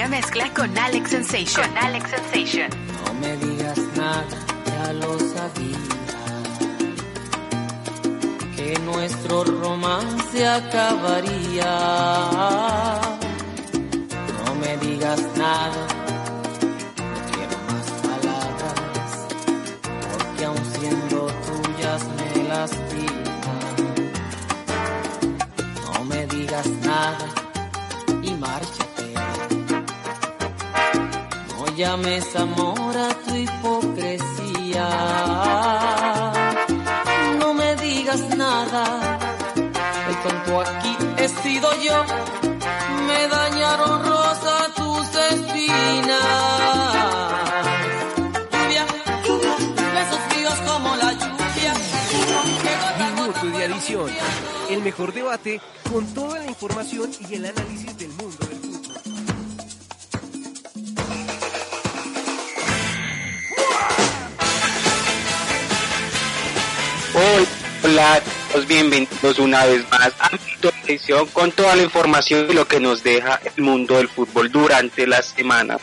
mega mezcla con Alex Sensation. Con Alex Sensation. No me digas nada, ya lo sabía. Que nuestro romance acabaría. No me digas nada, no quiero más palabras. Porque aun siendo tuyas me lastiman. No llames amor a tu hipocresía. No me digas nada. El tonto aquí he sido yo. Me dañaron rosa tus espinas. Lluvia, besos fríos como la lluvia. Minuto de adición. El mejor debate con toda la información y el análisis del Hola, bienvenidos una vez más a Adición con toda la información y lo que nos deja el mundo del fútbol durante la semana.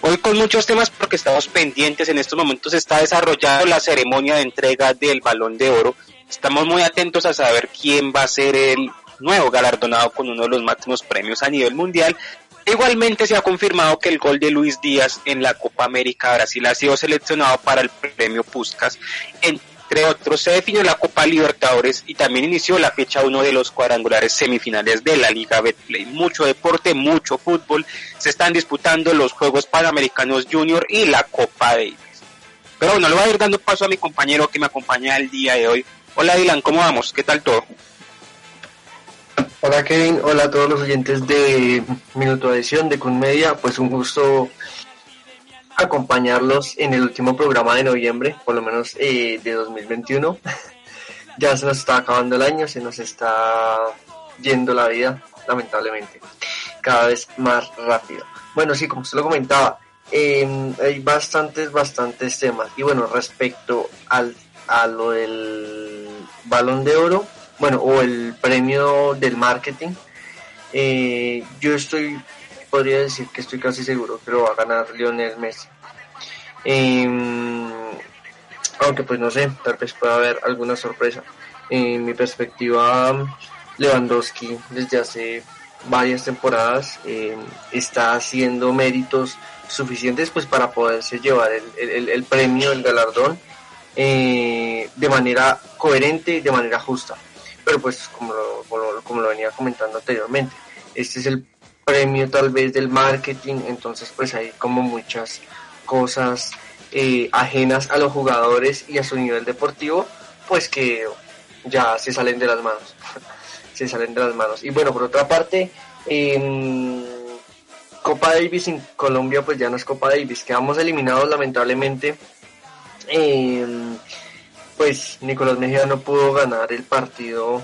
Hoy con muchos temas porque estamos pendientes, en estos momentos se está desarrollando la ceremonia de entrega del Balón de Oro. Estamos muy atentos a saber quién va a ser el nuevo galardonado con uno de los máximos premios a nivel mundial. Igualmente se ha confirmado que el gol de Luis Díaz en la Copa América Brasil ha sido seleccionado para el premio Puskas. Entre otros, se definió la Copa Libertadores y también inició la fecha uno de los cuadrangulares semifinales de la Liga Betplay. Mucho deporte, mucho fútbol. Se están disputando los Juegos Panamericanos Junior y la Copa Davis. Pero bueno, le voy a ir dando paso a mi compañero que me acompaña el día de hoy. Hola Dylan, ¿cómo vamos? ¿Qué tal todo? Hola Kevin, hola a todos los oyentes de Minuto Edición de Media, pues un gusto acompañarlos en el último programa de noviembre, por lo menos eh, de 2021. ya se nos está acabando el año, se nos está yendo la vida, lamentablemente, cada vez más rápido. Bueno, sí, como usted lo comentaba, eh, hay bastantes, bastantes temas. Y bueno, respecto al, a lo del balón de oro, bueno, o el premio del marketing, eh, yo estoy, podría decir que estoy casi seguro que lo va a ganar Lionel Messi. Em, aunque pues no sé, tal vez pueda haber alguna sorpresa. En mi perspectiva, Lewandowski desde hace varias temporadas eh, está haciendo méritos suficientes pues para poderse llevar el, el, premio, el galardón eh, de manera coherente y de manera justa. Pero pues como lo, como lo venía comentando anteriormente, este es el premio tal vez del marketing, entonces pues hay como muchas cosas eh, ajenas a los jugadores y a su nivel deportivo, pues que ya se salen de las manos. se salen de las manos. Y bueno, por otra parte, eh, Copa Davis en Colombia pues ya no es Copa Davis, quedamos eliminados lamentablemente. Eh, pues Nicolás Mejía no pudo ganar el partido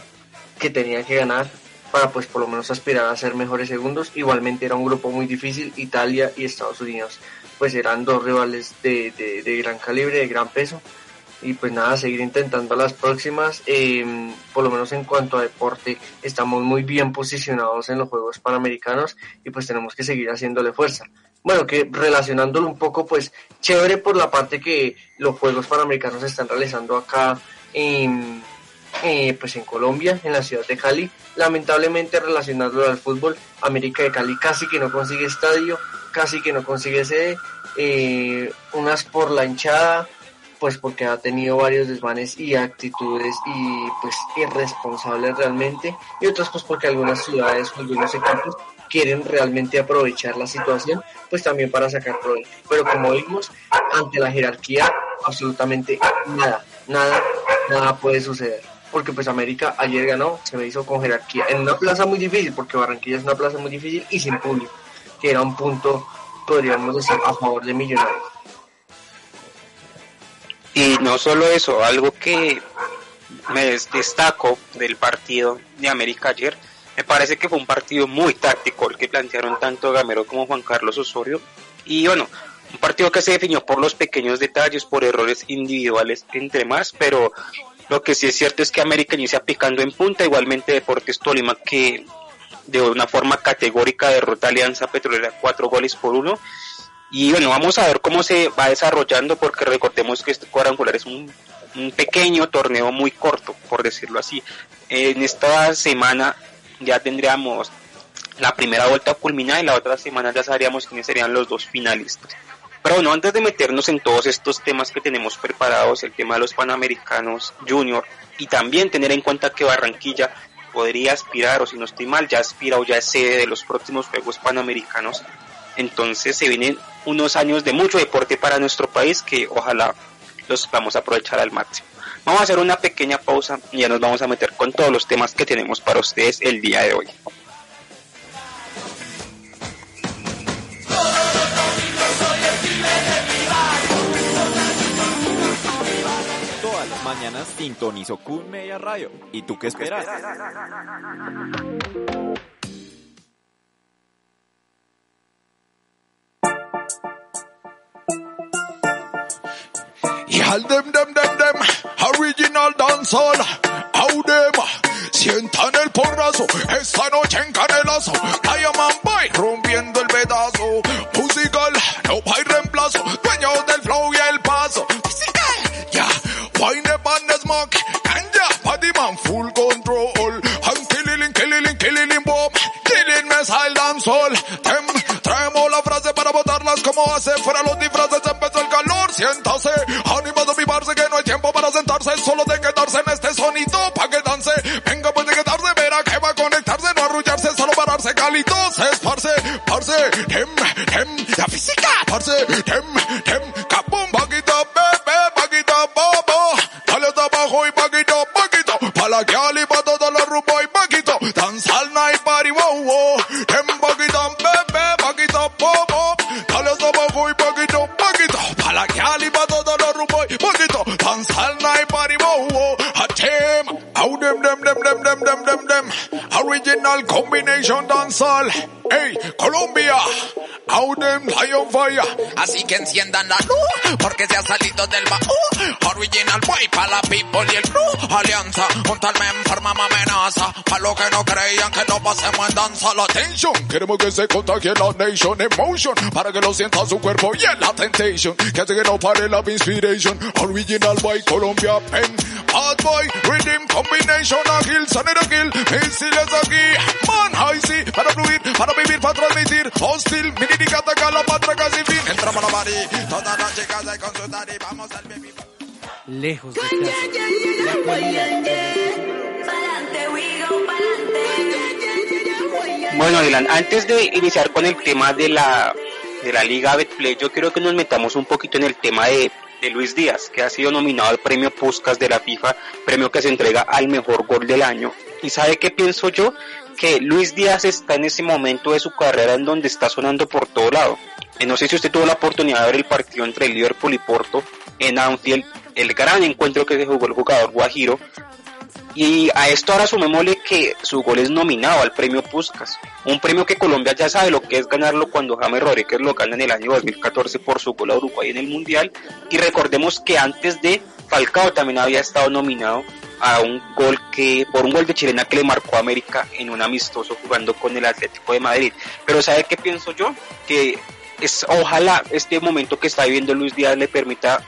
que tenía que ganar para pues por lo menos aspirar a ser mejores segundos. Igualmente era un grupo muy difícil, Italia y Estados Unidos pues eran dos rivales de, de, gran calibre, de gran peso. Y pues nada, seguir intentando las próximas. Eh, por lo menos en cuanto a deporte, estamos muy bien posicionados en los Juegos Panamericanos y pues tenemos que seguir haciéndole fuerza. Bueno, que relacionándolo un poco, pues chévere por la parte que los Juegos Panamericanos están realizando acá en, eh, pues en Colombia, en la ciudad de Cali. Lamentablemente relacionándolo al fútbol, América de Cali casi que no consigue estadio, casi que no consigue sede, eh, unas por la hinchada, pues porque ha tenido varios desmanes y actitudes y pues irresponsables realmente, y otras pues porque algunas ciudades algunos equipos quieren realmente aprovechar la situación, pues también para sacar provecho. Pero como vimos, ante la jerarquía, absolutamente nada, nada, nada puede suceder. Porque pues América ayer ganó, se me hizo con jerarquía, en una plaza muy difícil, porque Barranquilla es una plaza muy difícil y sin público, que era un punto, podríamos decir, a favor de Millonarios. Y no solo eso, algo que me destaco del partido de América ayer, me parece que fue un partido muy táctico el que plantearon tanto Gamero como Juan Carlos Osorio. Y bueno, un partido que se definió por los pequeños detalles, por errores individuales entre más, pero lo que sí es cierto es que América inicia picando en punta, igualmente Deportes Tolima que de una forma categórica derrota Alianza Petrolera cuatro goles por uno. Y bueno, vamos a ver cómo se va desarrollando porque recordemos que este cuadrangular es un, un pequeño torneo muy corto, por decirlo así. En esta semana ya tendríamos la primera vuelta culminada y la otra semana ya sabríamos quiénes serían los dos finalistas. Pero bueno, antes de meternos en todos estos temas que tenemos preparados, el tema de los Panamericanos Junior y también tener en cuenta que Barranquilla podría aspirar, o si no estoy mal, ya aspira o ya es sede de los próximos Juegos Panamericanos. Entonces se vienen unos años de mucho deporte para nuestro país que ojalá los vamos a aprovechar al máximo. Vamos a hacer una pequeña pausa y ya nos vamos a meter con todos los temas que tenemos para ustedes el día de hoy. Mañanas sintonizo Kun Media Radio. ¿Y tú qué esperas? Y'all them, them, them, them, original dancehall, how sientan el porrazo, esta noche en canelazo, Diamond Boy rompiendo el pedazo, musical, no hay reemplazo, dueños del flow y missile dancehall, them, traemos la frase para botarlas como hace fuera los disfraces, empezó el calor, siéntase, animado mi parce que no hay tiempo para sentarse, solo de quedarse en este sonido pa' que dance, venga pues de quedarse, verá que va a conectarse, no arrullarse, solo pararse, calito, se esparce, parce, dem, dem, la física, parce, dem, dem, capum, paquito, bebé, paquito, bobo, dale hasta abajo y paquito, paquito, pa' la que ali, pa' los rumbo y paquito, danza them, original combination dancehall, hey, Colombia, how them lion fire, Así que enciendan la luz, porque se ha salido del baúl. Original boy para la people y el crew. Alianza, juntarme en forma amenaza. Para los que creían que no pasemos en danza. La attention. Queremos que se contagie la nation emotion para que lo sienta su cuerpo y en la temptation. Que hace que no pare la inspiration. Original by Colombia Pen. Bad boy, rhythm combination, agil, sonido kill. Misiles aquí, man high sí, para fluir, para vivir, para transmitir. Hostil, mini ataca la patraca sin fin. Entramos a la party, todas las chicas de con su daddy. Vamos al. Lejos de casa. Bueno, Dylan, antes de iniciar con el tema de la, de la Liga Betplay, yo quiero que nos metamos un poquito en el tema de, de Luis Díaz, que ha sido nominado al premio Puskas de la FIFA, premio que se entrega al mejor gol del año. ¿Y sabe qué pienso yo? Que Luis Díaz está en ese momento de su carrera en donde está sonando por todo lado. Eh, no sé si usted tuvo la oportunidad de ver el partido entre el Liverpool y Porto en Anfield, el gran encuentro que jugó el jugador Guajiro, y a esto ahora sumémosle que su gol es nominado al premio Puskas, un premio que Colombia ya sabe lo que es ganarlo cuando James Rodríguez lo gana en el año 2014 por su gol a Uruguay en el Mundial. Y recordemos que antes de Falcao también había estado nominado a un gol que, por un gol de chilena que le marcó a América en un amistoso jugando con el Atlético de Madrid. Pero ¿sabe qué pienso yo? Que es, ojalá este momento que está viviendo Luis Díaz le permita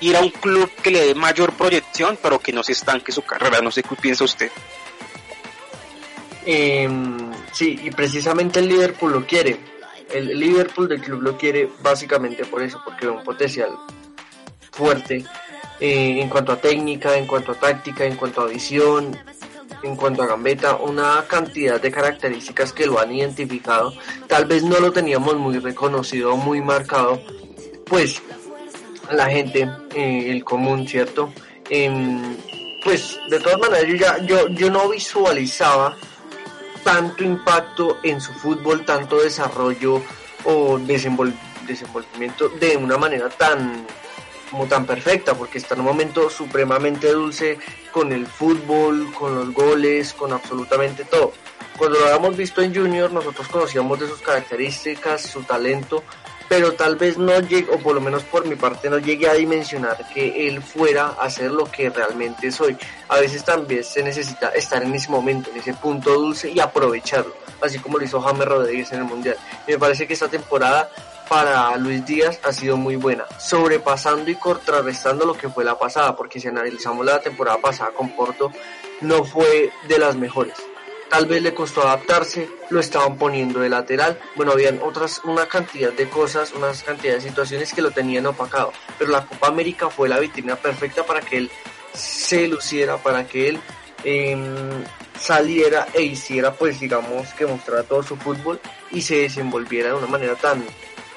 ir a un club que le dé mayor proyección, pero que no se estanque su carrera. No sé qué piensa usted. Eh, sí, y precisamente el Liverpool lo quiere. El Liverpool del club lo quiere básicamente por eso, porque ve un potencial fuerte eh, en cuanto a técnica, en cuanto a táctica, en cuanto a visión, en cuanto a gambeta, una cantidad de características que lo han identificado. Tal vez no lo teníamos muy reconocido, muy marcado, pues la gente, eh, el común, ¿cierto? Em, pues de todas maneras yo ya yo, yo no visualizaba tanto impacto en su fútbol, tanto desarrollo o desenvol- desenvolvimiento de una manera tan como tan perfecta, porque está en un momento supremamente dulce con el fútbol, con los goles, con absolutamente todo. Cuando lo habíamos visto en Junior, nosotros conocíamos de sus características, su talento, pero tal vez no llegue, o por lo menos por mi parte no llegue a dimensionar que él fuera a ser lo que realmente soy. A veces también se necesita estar en ese momento, en ese punto dulce y aprovecharlo, así como lo hizo James Rodríguez en el Mundial. me parece que esta temporada para Luis Díaz ha sido muy buena, sobrepasando y contrarrestando lo que fue la pasada, porque si analizamos la temporada pasada con Porto, no fue de las mejores tal vez le costó adaptarse, lo estaban poniendo de lateral, bueno, habían otras, una cantidad de cosas, una cantidad de situaciones que lo tenían opacado, pero la Copa América fue la vitrina perfecta para que él se luciera, para que él em, saliera e hiciera, pues digamos, que mostrara todo su fútbol y se desenvolviera de una manera tan,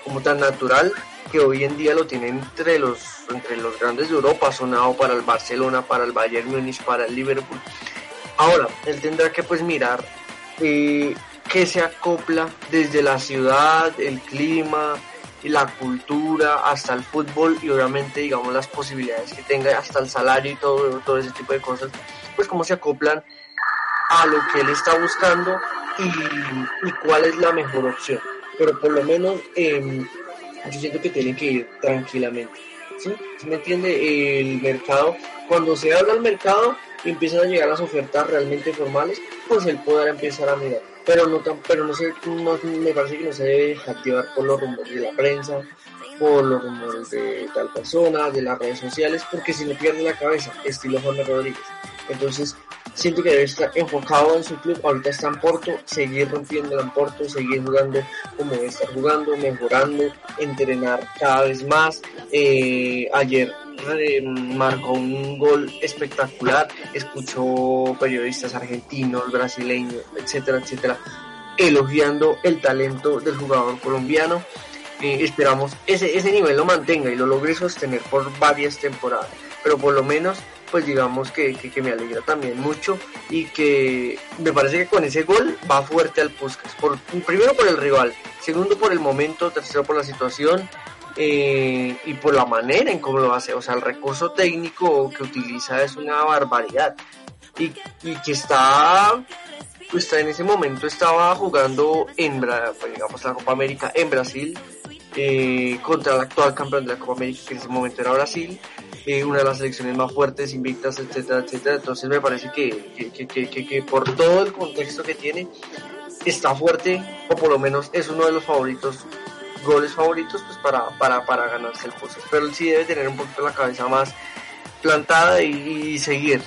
como tan natural que hoy en día lo tiene entre los, entre los grandes de Europa, sonado para el Barcelona, para el Bayern Múnich, para el Liverpool Ahora, él tendrá que pues mirar eh, qué se acopla desde la ciudad, el clima, la cultura, hasta el fútbol y obviamente digamos las posibilidades que tenga, hasta el salario y todo, todo ese tipo de cosas, pues cómo se acoplan a lo que él está buscando y, cuál es la mejor opción. Pero por lo menos em, yo siento que tiene que ir tranquilamente. ¿sí? ¿Sí me entiende? El mercado, cuando se habla del mercado, y empiezan a llegar las ofertas realmente formales, pues él podrá empezar a mirar. Pero no, tan, pero no, se, no me parece que no se debe activar por los rumores de la prensa, por los rumores de tal persona, de las redes sociales, porque si no pierde la cabeza, estilo Juan Rodríguez. Entonces, siento que debe estar enfocado en su club, ahorita está en Porto, seguir rompiendo en Porto, seguir jugando como debe estar jugando, mejorando, entrenar cada vez más. Eh, ayer marcó un gol espectacular, escuchó periodistas argentinos, brasileños, etcétera, etcétera, elogiando el talento del jugador colombiano. Eh, esperamos ese, ese nivel lo mantenga y lo logre sostener por varias temporadas, pero por lo menos pues digamos que, que, me alegra también mucho y que me parece que con ese gol va fuerte al Puskas, por, primero por el rival, segundo por el momento, tercero por la situación eh, y por la manera en cómo lo hace. O sea, el recurso técnico que utiliza es una barbaridad. Y, y que está, pues en ese momento estaba jugando en pues, digamos, la Copa América en Brasil eh, contra el actual campeón de la Copa América, que en ese momento era Brasil. Una de las selecciones más fuertes, invictas, etcétera, etcétera. Entonces me parece que, que, que, que, por todo el contexto que tiene, está fuerte, o por lo menos es uno de los favoritos goles favoritos pues para, para, para ganarse el puesto. Pero él sí debe tener un poquito la cabeza más plantada y, seguir.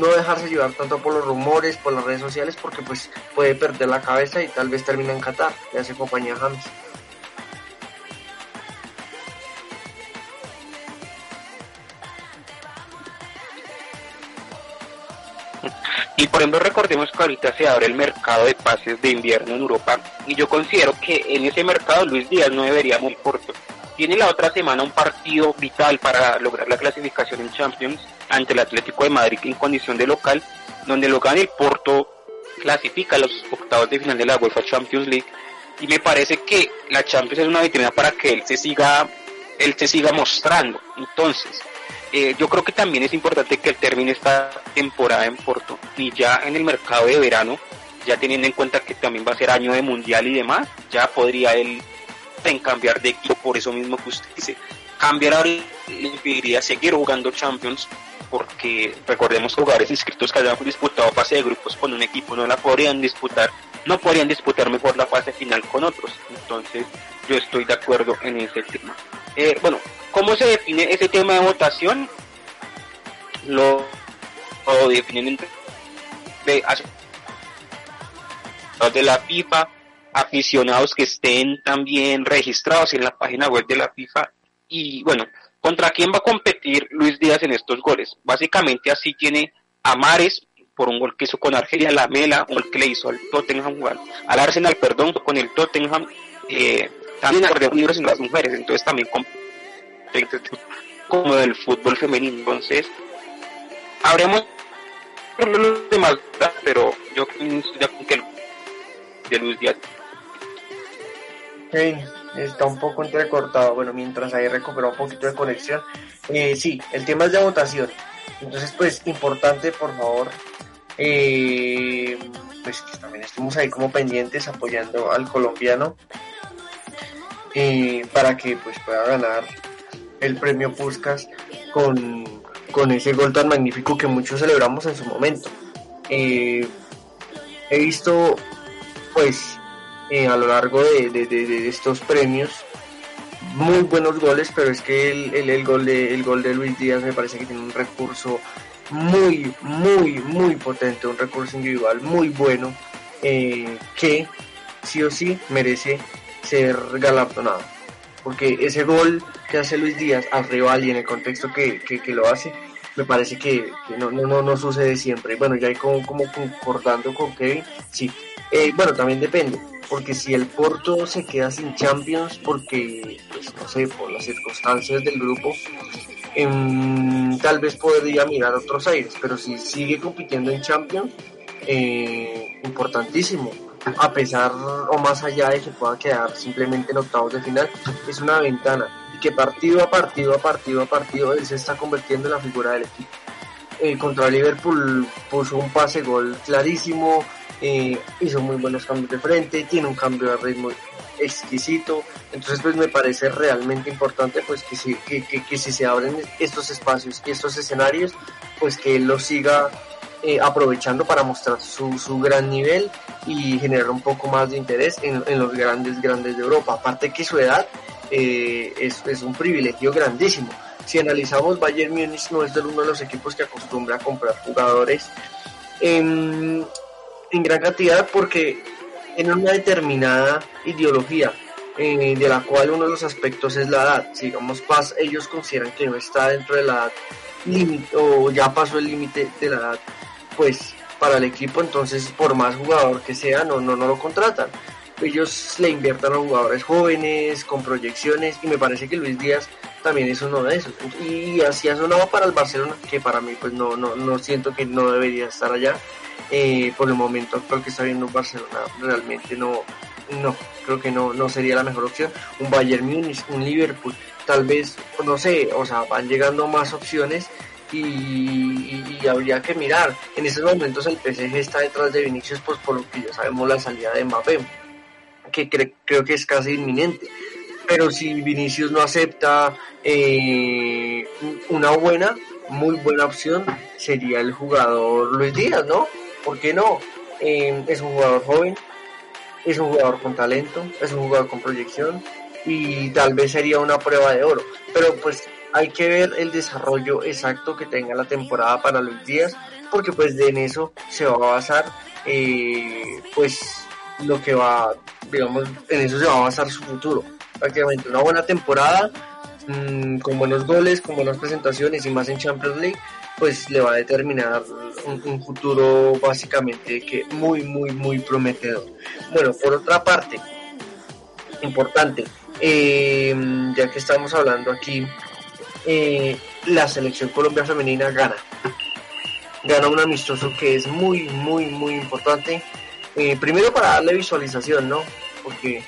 No dejarse llevar tanto por los rumores, por las redes sociales, porque pues puede perder la cabeza y tal vez termine en Qatar, ya hace compañía a James. Por ejemplo, recordemos que ahorita se abre el mercado de pases de invierno en Europa y yo considero que en ese mercado Luis Díaz no debería muy corto. Tiene la otra semana un partido vital para lograr la clasificación en Champions ante el Atlético de Madrid en condición de local, donde lo gana el Porto, clasifica a los octavos de final de la UEFA Champions League y me parece que la Champions es una vitrina para que él se siga, él se siga mostrando. Entonces, eh, yo creo que también es importante que él termine esta temporada en Porto y ya en el mercado de verano, ya teniendo en cuenta que también va a ser año de mundial y demás, ya podría él en cambiar de equipo por eso mismo que usted dice. Cambiar ahora le impediría seguir jugando Champions porque recordemos jugadores inscritos que hayan disputado fase de grupos con un equipo no la podrían disputar, no podrían disputar mejor la fase final con otros. Entonces yo estoy de acuerdo en ese tema. Eh, bueno, ¿cómo se define ese tema de votación? Lo, lo definen entre de, de la FIFA, aficionados que estén también registrados en la página web de la FIFA y bueno, ¿contra quién va a competir Luis Díaz en estos goles? Básicamente así tiene a Mares por un gol que hizo con Argelia, la Mela, un gol que le hizo al Tottenham, al Arsenal, perdón, con el Tottenham, eh, también por libros en las mujeres, entonces también como del fútbol femenino, entonces habremos los demás, pero yo estoy de que de Luis Díaz. está un poco entrecortado, bueno, mientras ahí recuperó un poquito de conexión. Eh, sí, el tema es de votación. Entonces, pues, importante, por favor, eh, pues que también estemos ahí como pendientes apoyando al colombiano para que pues pueda ganar el premio Puskas con, con ese gol tan magnífico que muchos celebramos en su momento. Eh, he visto pues eh, a lo largo de, de- de- estos premios muy buenos goles, pero es que el, el- el gol de, el gol de Luis Díaz me parece que tiene un recurso muy, muy, muy potente, un recurso individual muy bueno, eh, que sí o sí merece ser galardonado. Porque ese gol que hace Luis Díaz al rival y en el contexto que, que- lo hace, me parece que, que no, no, no, sucede siempre. Bueno, ya hay como, como concordando con Kevin, sí. Eh, bueno, también depende, porque si el Porto se queda sin Champions, porque, pues no sé, por las circunstancias del grupo, em, tal vez podría mirar otros aires, pero si sigue compitiendo en Champions, eh, importantísimo. A pesar o más allá de que pueda quedar simplemente en octavos de final, es una ventana. Y que partido a partido a partido a partido él se está convirtiendo en la figura del equipo. Eh, contra Liverpool puso un pase gol clarísimo, eh, hizo muy buenos cambios de frente, tiene un cambio de ritmo exquisito, entonces pues me parece realmente importante pues que si, que, que, si se abren estos espacios y estos escenarios, pues que él los siga eh, aprovechando para mostrar su, su gran nivel y generar un poco más de interés en, en los grandes, grandes de Europa. Aparte que su edad eh, es, es un privilegio grandísimo. Si analizamos, Bayern Múnich no es de uno de los equipos que acostumbra a comprar jugadores en, en gran cantidad porque en una determinada ideología eh, de la cual uno de los aspectos es la edad. Si digamos, pas, ellos consideran que no está dentro de la edad límite o ya pasó el límite de la edad, pues para el equipo, entonces por más jugador que sea, no, no, no lo contratan. Ellos le inviertan a jugadores jóvenes, con proyecciones, y me parece que Luis Díaz también es uno de esos. Y así ha sonado para el Barcelona, que para mí pues no, no, no siento que no debería estar allá. Eh, por el momento actual que está viendo Barcelona, realmente no, no, creo que no, no sería la mejor opción. Un Bayern Múnich, un Liverpool, tal vez, no sé, o sea, van llegando más opciones y, y- habría que mirar. En estos momentos el PSG está detrás de Vinicius, pues por lo que ya sabemos la salida de Mbappé, que cre- creo que es casi inminente. Pero si Vinicius no acepta eh, una buena, muy buena opción, sería el jugador Luis Díaz, ¿no? ¿Por qué no? Eh, es un jugador joven, es un jugador con talento, es un jugador con proyección y tal vez sería una prueba de oro. Pero pues hay que ver el desarrollo exacto que tenga la temporada para Luis Díaz, porque pues en eso se va a basar eh, pues lo que va, digamos, en eso se va a basar su futuro. Prácticamente una buena temporada, mm, con buenos goles, con buenas presentaciones y más en Champions League, pues le va a determinar un, un futuro básicamente que muy, muy, muy prometedor. Bueno, por otra parte, importante, eh, ya que estamos hablando aquí, eh, la selección Colombia femenina gana. Gana un amistoso que es muy, muy, muy importante. Eh, primero para darle visualización, ¿no? Porque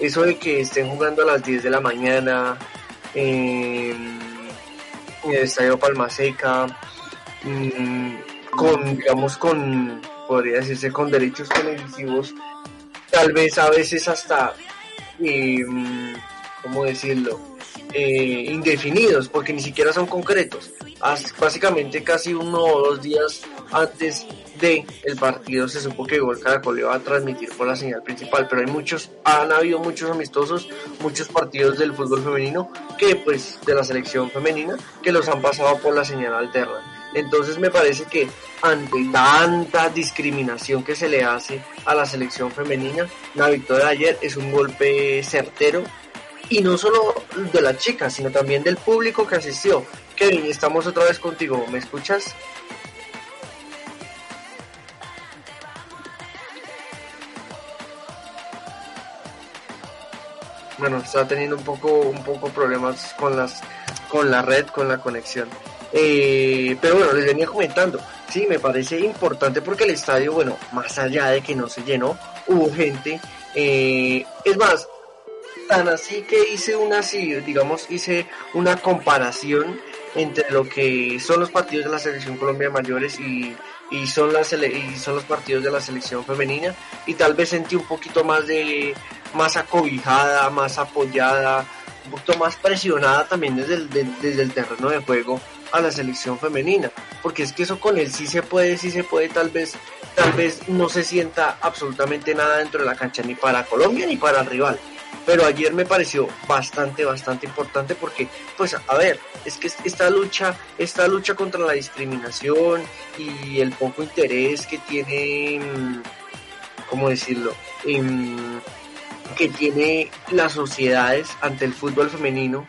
eso de que estén jugando a las 10 de la mañana eh, en el Estadio Palma Seca, mm, con, digamos, con, podría decirse, con derechos televisivos, tal vez a veces hasta, eh, ¿cómo decirlo? Eh, indefinidos, porque ni siquiera son concretos. As- Básicamente casi uno o dos días antes de el partido se supo que Gol Caracol iba a transmitir por la señal principal, pero hay muchos, han habido muchos amistosos, muchos partidos del fútbol femenino que pues de la selección femenina que los han pasado por la señal alterna. Entonces me parece que ante tanta discriminación que se le hace a la selección femenina, la victoria de ayer es un golpe certero y no solo de las chicas, sino también del público que asistió. Kevin, estamos otra vez contigo, ¿me escuchas? Bueno, está teniendo un poco, un poco problemas con las, con la red, con la conexión. Eh, pero bueno, les venía comentando, sí, me parece importante porque el estadio, bueno, más allá de que no se llenó, hubo gente. eh, es más, tan así que hice una, digamos, hice una comparación entre lo que son los partidos de la selección Colombia mayores y, y son, las y son los partidos de la selección femenina y tal vez sentí un poquito más de más acobijada, más apoyada, un poquito más presionada también desde el, desde el terreno de juego a la selección femenina, porque es que eso con él sí se puede, sí se puede, tal vez, tal vez no se sienta absolutamente nada dentro de la cancha ni para Colombia ni para el rival. Pero ayer me pareció bastante, bastante importante porque, pues, a ver, es que esta lucha, esta lucha contra la discriminación y el poco interés que tiene, mm, ¿cómo decirlo? Em, que tiene las sociedades ante el fútbol femenino,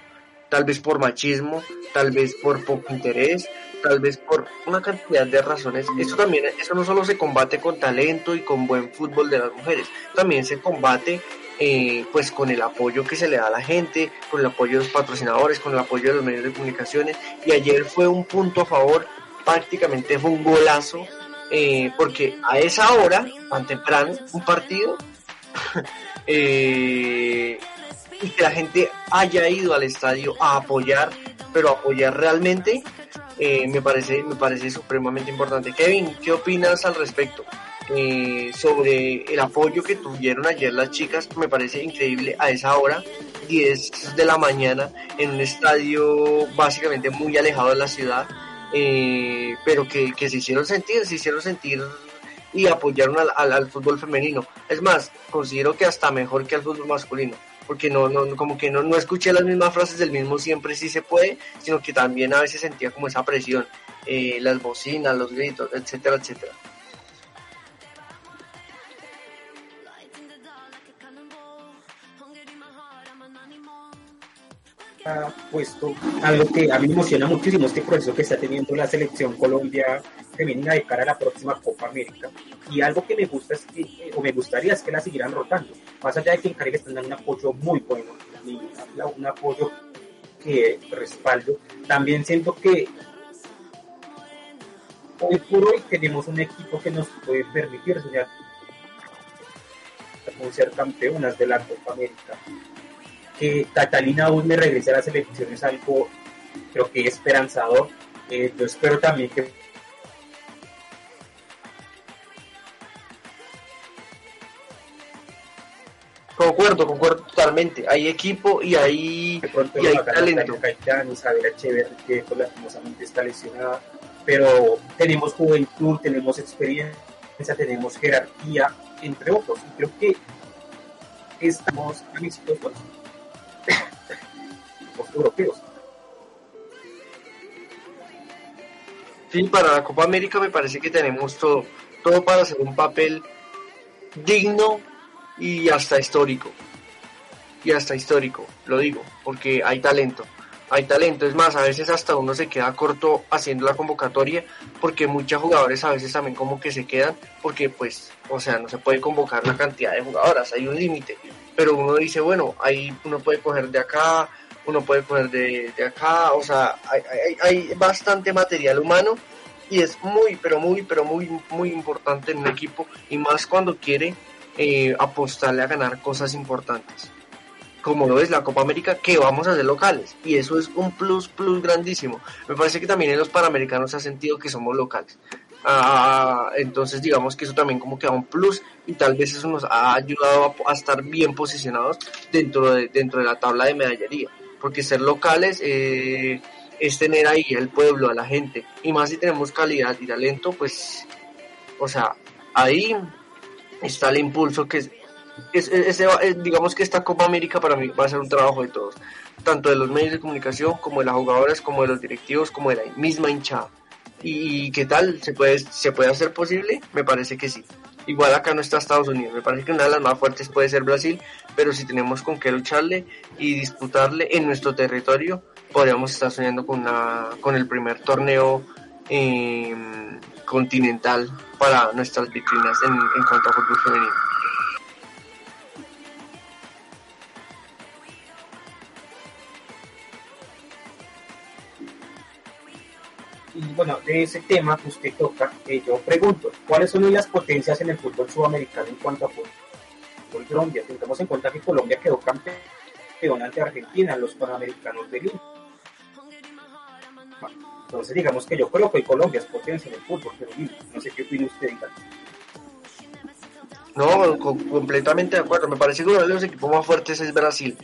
tal vez por machismo, tal vez por poco interés, tal vez por una cantidad de razones. Eso también, eso no solo se combate con talento y con buen fútbol de las mujeres, también se combate eh, pues con el apoyo que se le da a la gente, con el apoyo de los patrocinadores, con el apoyo de los medios de comunicaciones. Y ayer fue un punto a favor, prácticamente fue un golazo, eh, porque a esa hora, tan temprano, un partido, eh, y que la gente haya ido al estadio a apoyar, pero apoyar realmente, eh, me, parece, me parece supremamente importante. Kevin, ¿qué opinas al respecto? Eh, sobre el apoyo que tuvieron ayer las chicas, me parece increíble a esa hora, 10 de la mañana, en un estadio básicamente muy alejado de la ciudad, eh, pero que, que se hicieron sentir, se hicieron sentir y apoyaron al, al, fútbol femenino. Es más, considero que hasta mejor que al fútbol masculino, porque no, no como que no, no escuché las mismas frases del mismo siempre sí se puede, sino que también a veces sentía como esa presión, eh, las bocinas, los gritos, etcétera, etcétera. Puesto algo que a mí me emociona muchísimo este proceso que está teniendo la selección Colombia femenina de cara a la próxima Copa América. Y algo que me gusta es que, eh, o me gustaría es que la siguieran rotando. Más allá de que en Caribe están dando un apoyo muy bueno un apoyo que respaldo también siento que hoy por hoy tenemos un equipo que nos puede permitir soñar con ser campeonas de la Copa América que Catalina aún me regrese a la selección es algo creo que esperanzador. Eh, yo espero también que Concuerdo, concuerdo totalmente. Hay equipo y hay, y hay talento. Caetano, Isabel Echeverri, que pues, lastimosamente está lesionada, pero tenemos juventud, tenemos experiencia, tenemos jerarquía, entre otros. Y creo que estamos europeos. Sí, para la Copa América me parece que tenemos todo, todo para hacer un papel digno y hasta histórico. Y hasta histórico, lo digo, porque hay talento. Hay talento, es más, a veces hasta uno se queda corto haciendo la convocatoria, porque muchos jugadores a veces también como que se quedan, porque pues, o sea, no se puede convocar la cantidad de jugadoras, hay un límite. Pero uno dice, bueno, ahí uno puede coger de acá, uno puede poner de, acá, o sea, hay, bastante material humano y es muy, pero muy, pero muy, muy importante en un equipo y más cuando quiere eh, apostarle a ganar cosas importantes. Como lo es la Copa América, que vamos a hacer locales. Y eso es un plus, plus grandísimo. Me parece que también en los Panamericanos se ha sentido que somos locales. Ah, entonces digamos que eso también como que da un plus y tal vez eso nos ha ayudado a, estar bien posicionados dentro de, dentro de la tabla de medallería porque ser locales eh, es tener ahí el pueblo, a la gente, y más si tenemos calidad y talento, pues, o sea, ahí está el impulso que es, digamos que esta Copa América para mí va a ser un trabajo de todos, tanto de los medios de comunicación como de las jugadoras, como de los directivos, como de la misma hinchada. ¿Y qué tal? ¿Se puede, ¿Se puede hacer posible? Me parece que sí. Igual acá no está Estados Unidos. Me parece que una de las más fuertes puede ser Brasil, pero si tenemos con qué lucharle y disputarle en nuestro territorio, podríamos estar soñando con, una, con el primer torneo em, continental para nuestras vitrinas en, en cuanto a fútbol femenino. Y bueno, de ese tema que usted toca, eh, yo pregunto, ¿cuáles son las potencias en el fútbol sudamericano en cuanto a fútbol? Colombia. Tengamos en cuenta que Colombia quedó campeón ante Argentina en los Panamericanos de Lima. Entonces, digamos que yo creo que Colombia es potencia en el fútbol, pero no sé qué opina usted, Iván. No, co- completamente de acuerdo. Me parece que uno de los equipos más fuertes es Brasil,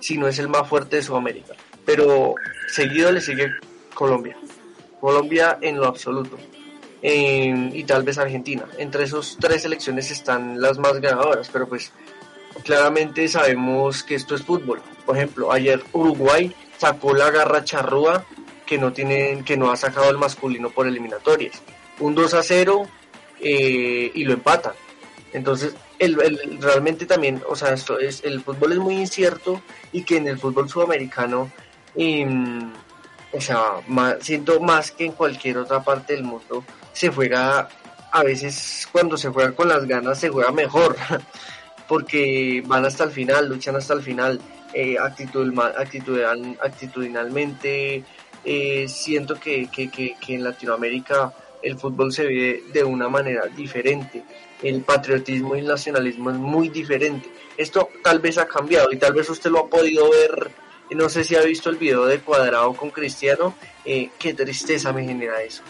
si no es el más fuerte de Sudamérica. Pero seguido le sigue Colombia. Colombia en lo absoluto. Y tal vez Argentina. Entre esos tres selecciones están las más ganadoras, pero pues claramente sabemos que esto es fútbol. Por ejemplo, ayer Uruguay sacó la garra charrúa que no tienen, que no ha sacado el masculino por eliminatorias. Un 2 a 0 eh, y lo empatan. Entonces, el, el- realmente también, o sea, esto es, el fútbol es muy incierto y que en el fútbol sudamericano, em, o sea, más, siento más que en cualquier otra parte del mundo, se juega, a veces cuando se juega con las ganas se juega mejor, porque van hasta el final, luchan hasta el final, eh, actitud, actitudinal, actitudinalmente, eh, siento que, que, que, que en Latinoamérica el fútbol se ve de una manera diferente, el patriotismo y el nacionalismo es muy diferente. Esto tal vez ha cambiado y tal vez usted lo ha podido ver, no sé si ha visto el video de Cuadrado con Cristiano, eh, qué tristeza me genera eso.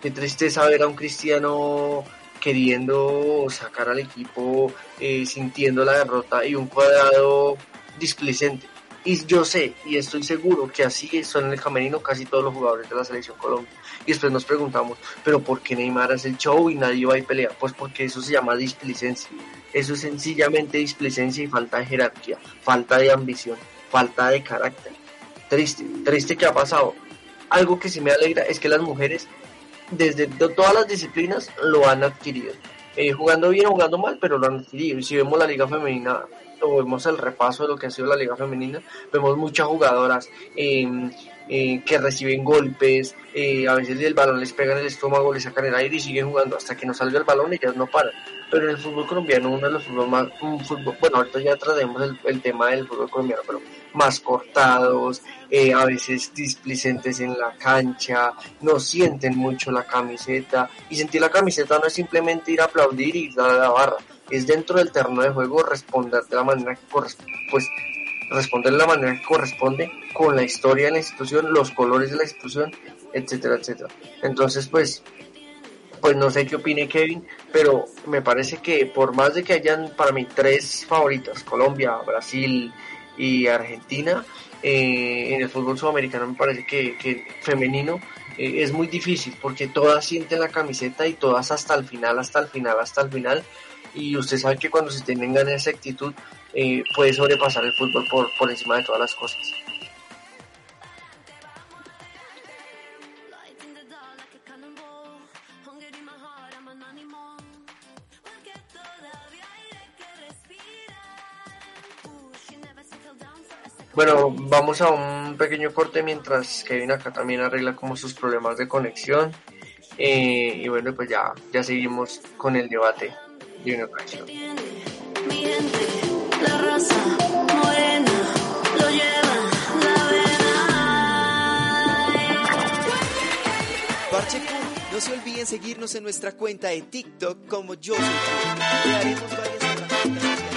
Qué tristeza ver a un Cristiano queriendo sacar al equipo, eh, sintiendo la derrota y un Cuadrado displicente. Y yo sé y estoy seguro que así son en el camerino casi todos los jugadores de la selección Colombia. Y después nos preguntamos, ¿pero por qué Neymar hace el show y nadie va y pelea? Pues porque eso se llama displicencia. Eso es sencillamente displicencia y falta de jerarquía, falta de ambición, falta de carácter. Triste, triste que ha pasado. Algo que sí me alegra es que las mujeres, desde to- todas las disciplinas, lo han adquirido. Eh, jugando bien o jugando mal, pero lo han adquirido. Y si vemos la liga femenina, o vemos el repaso de lo que ha sido la liga femenina, vemos muchas jugadoras eh, eh, que reciben golpes, eh, a veces el balón les pega en el estómago, les sacan el aire y siguen jugando hasta que no salga el balón y ellas no paran. Pero el fútbol colombiano, uno de los fútbol más, fútbol, bueno, ahorita ya traemos el, el tema del fútbol colombiano, pero más cortados, eh, a veces displicentes en la cancha, no sienten mucho la camiseta, y sentir la camiseta no es simplemente ir a aplaudir y a la barra, es dentro del terreno de juego responder de la manera que corresponde, pues responder de la manera que corresponde con la historia de la institución, los colores de la institución, etcétera, etcétera. Entonces, pues, pues no sé qué opine Kevin, pero me parece que por más de que hayan para mí tres favoritas, Colombia, Brasil y Argentina, eh, en el fútbol sudamericano me parece que, que femenino eh, es muy difícil porque todas sienten la camiseta y todas hasta el final, hasta el final, hasta el final. Y usted sabe que cuando se tienen ganas esa actitud eh, puede sobrepasar el fútbol por, por encima de todas las cosas. Bueno, vamos a un pequeño corte mientras Kevin acá también arregla como sus problemas de conexión. Eh, y bueno, pues ya, ya seguimos con el debate de una gente, la raza morena, lo lleva la vena. Parche Cool, no se olviden seguirnos en nuestra cuenta de TikTok como Yo Soy. Crearemos varias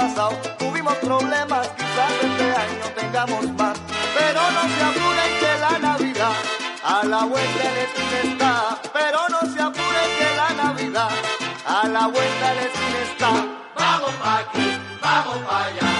pasado tuvimos problemas, quizás este año tengamos más. Pero no se apuren que la Navidad a la vuelta de la está. Pero no se apuren que la Navidad a la vuelta de la está. Vamos pa' aquí, vamos pa' allá.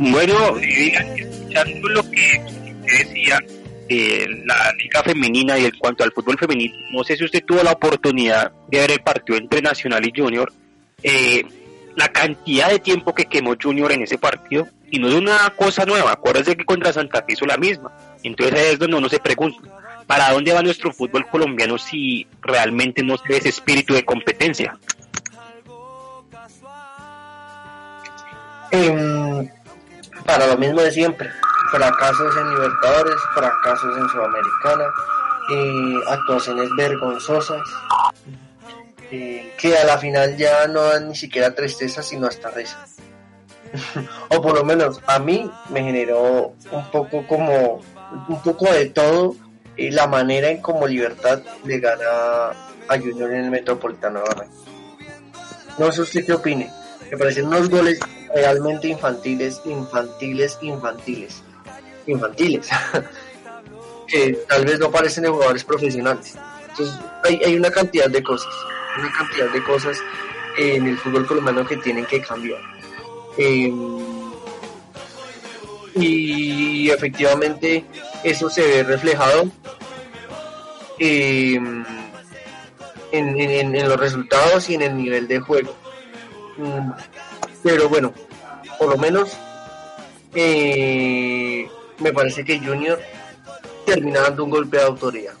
Bueno, eh, escuchando lo que usted decía, eh, la liga femenina y en cuanto al fútbol femenino, no sé si usted tuvo la oportunidad de ver el partido entre Nacional y Junior, eh, la cantidad de tiempo que quemó Junior en ese partido, y no es una cosa nueva, acuérdense que contra Santa Fe hizo la misma, entonces es donde uno se pregunta, ¿para dónde va nuestro fútbol colombiano si realmente no se ve ese espíritu de competencia? Em, para lo mismo de siempre. Fracasos en Libertadores, fracasos en Sudamericana, eh, actuaciones vergonzosas, que a la final ya no dan ni siquiera tristeza, sino hasta risa. o por lo menos a mí me generó un poco como, un poco de todo eh, la manera en como Libertad le gana a Junior en el Metropolitano de. No sé usted qué opine. Me parecen unos goles realmente infantiles, infantiles, infantiles. Infantiles. que tal vez no parecen de jugadores profesionales. Entonces, hay, una cantidad de cosas, una cantidad de cosas en el fútbol colombiano que tienen que cambiar. Eh, y efectivamente eso se ve reflejado en, en- en los resultados y en el nivel de juego. Pero bueno, por lo menos eh, me parece que Junior termina dando un golpe de autoridad.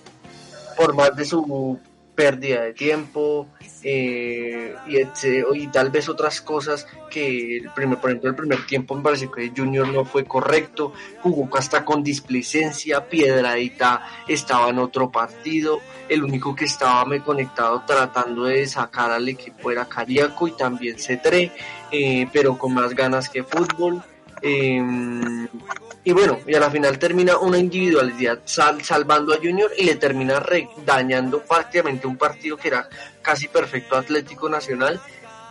Por más de su pérdida de tiempo eh, y, etc- y tal vez otras cosas que el primer, por ejemplo el primer tiempo me parece que Junior no fue correcto, jugó hasta con displicencia, Piedradita estaba en otro partido, el único que estaba me conectado tratando de sacar al equipo era Cariaco y también Cetré, eh, pero con más ganas que fútbol. Eh, y bueno, y a la final termina una individualidad sal- salvando a Junior y le termina re- dañando prácticamente un partido que era casi perfecto Atlético Nacional.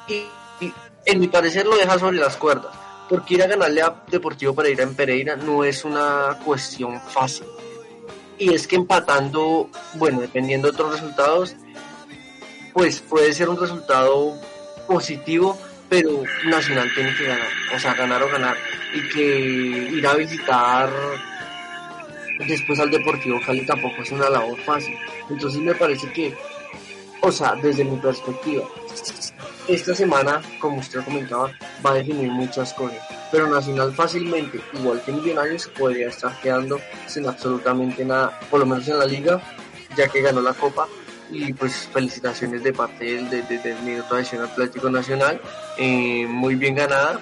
Y, y en mi parecer lo deja sobre las cuerdas porque ir a ganarle a Deportivo Pereira en Pereira no es una cuestión fácil. Y es que empatando, bueno, dependiendo de otros resultados, pues puede ser un resultado positivo, pero Nacional tiene que ganar, o sea, ganar o ganar, y que ir a visitar después al Deportivo Cali tampoco es una labor fácil. Entonces me parece que, o sea, desde mi perspectiva, esta semana, como usted comentaba, va a definir muchas cosas. Pero Nacional fácilmente, igual que Millonarios, podría estar quedando sin absolutamente nada, por lo menos en la liga, ya que ganó la Copa, y pues felicitaciones de parte del, de, de- del Minuto de Atlético Nacional, eh, muy bien ganada.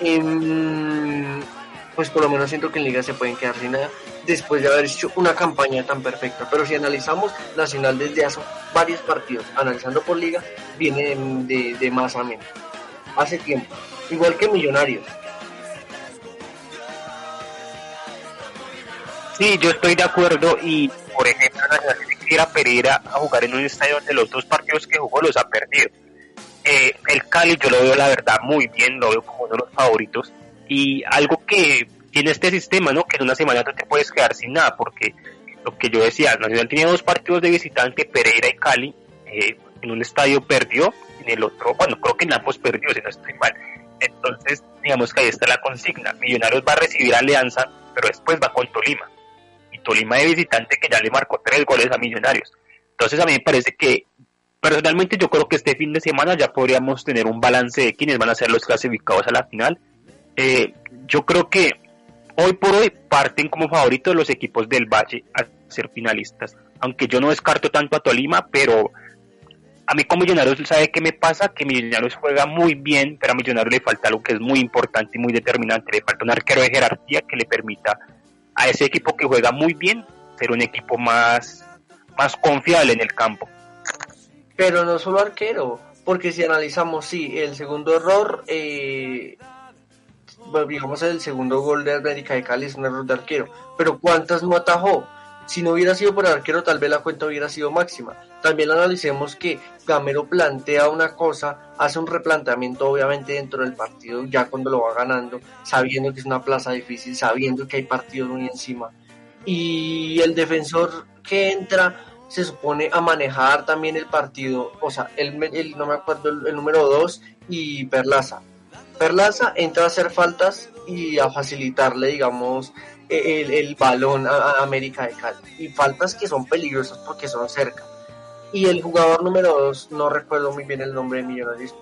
Em, pues por lo menos siento que en Liga se pueden quedar sin nada después de haber hecho una campaña tan perfecta. Pero si analizamos Nacional desde hace varios partidos, analizando por Liga, viene de, de más a menos. Hace tiempo. Igual que Millonarios. Sí, yo estoy de acuerdo y, por ejemplo, Nacional tiene que ir a Pereira a jugar en un estadio donde los dos partidos que jugó los ha perdido. Eh, el Cali yo lo veo la verdad muy bien, lo veo como uno de los favoritos y algo que tiene este sistema, ¿no? Que en una semana no te puedes quedar sin nada porque lo que yo decía, Nacional tenía dos partidos de visitante, Pereira y Cali, eh, en un estadio perdió, en el otro, bueno, creo que en ambos perdió, si no estoy mal. Entonces, digamos que ahí está la consigna. Millonarios va a recibir Alianza, pero después va con Tolima. Tolima de visitante que ya le marcó tres goles a Millonarios. Entonces a mí me parece que personalmente yo creo que este fin de semana ya podríamos tener un balance de quiénes van a ser los clasificados a la final. Eh, yo creo que hoy por hoy parten como favoritos los equipos del Valle a ser finalistas. Aunque yo no descarto tanto a Tolima, pero a mí como Millonarios, ¿sabe qué me pasa? Que Millonarios juega muy bien, pero a Millonarios le falta algo que es muy importante y muy determinante. Le falta un arquero de jerarquía que le permita a ese equipo que juega muy bien ser un equipo más, más confiable en el campo. Pero no solo arquero, porque si analizamos, sí, el segundo error, eh, bueno, digamos el segundo gol de América de Cali es un error de arquero, pero ¿cuántas no atajó? Si no hubiera sido por arquero, tal vez la cuenta hubiera sido máxima. También analicemos que Gamero plantea una cosa, hace un replanteamiento obviamente dentro del partido, ya cuando lo va ganando, sabiendo que es una plaza difícil, sabiendo que hay partidos muy encima. Y el defensor que entra se supone a manejar también el partido, o sea, el- no me acuerdo el, el número 2 y Perlaza. Perlaza entra a hacer faltas y a facilitarle, digamos, el, el balón a, América de Cali. Y faltas que son peligrosas porque son cerca. Y el jugador número 2, no recuerdo muy bien el nombre de Millonarios,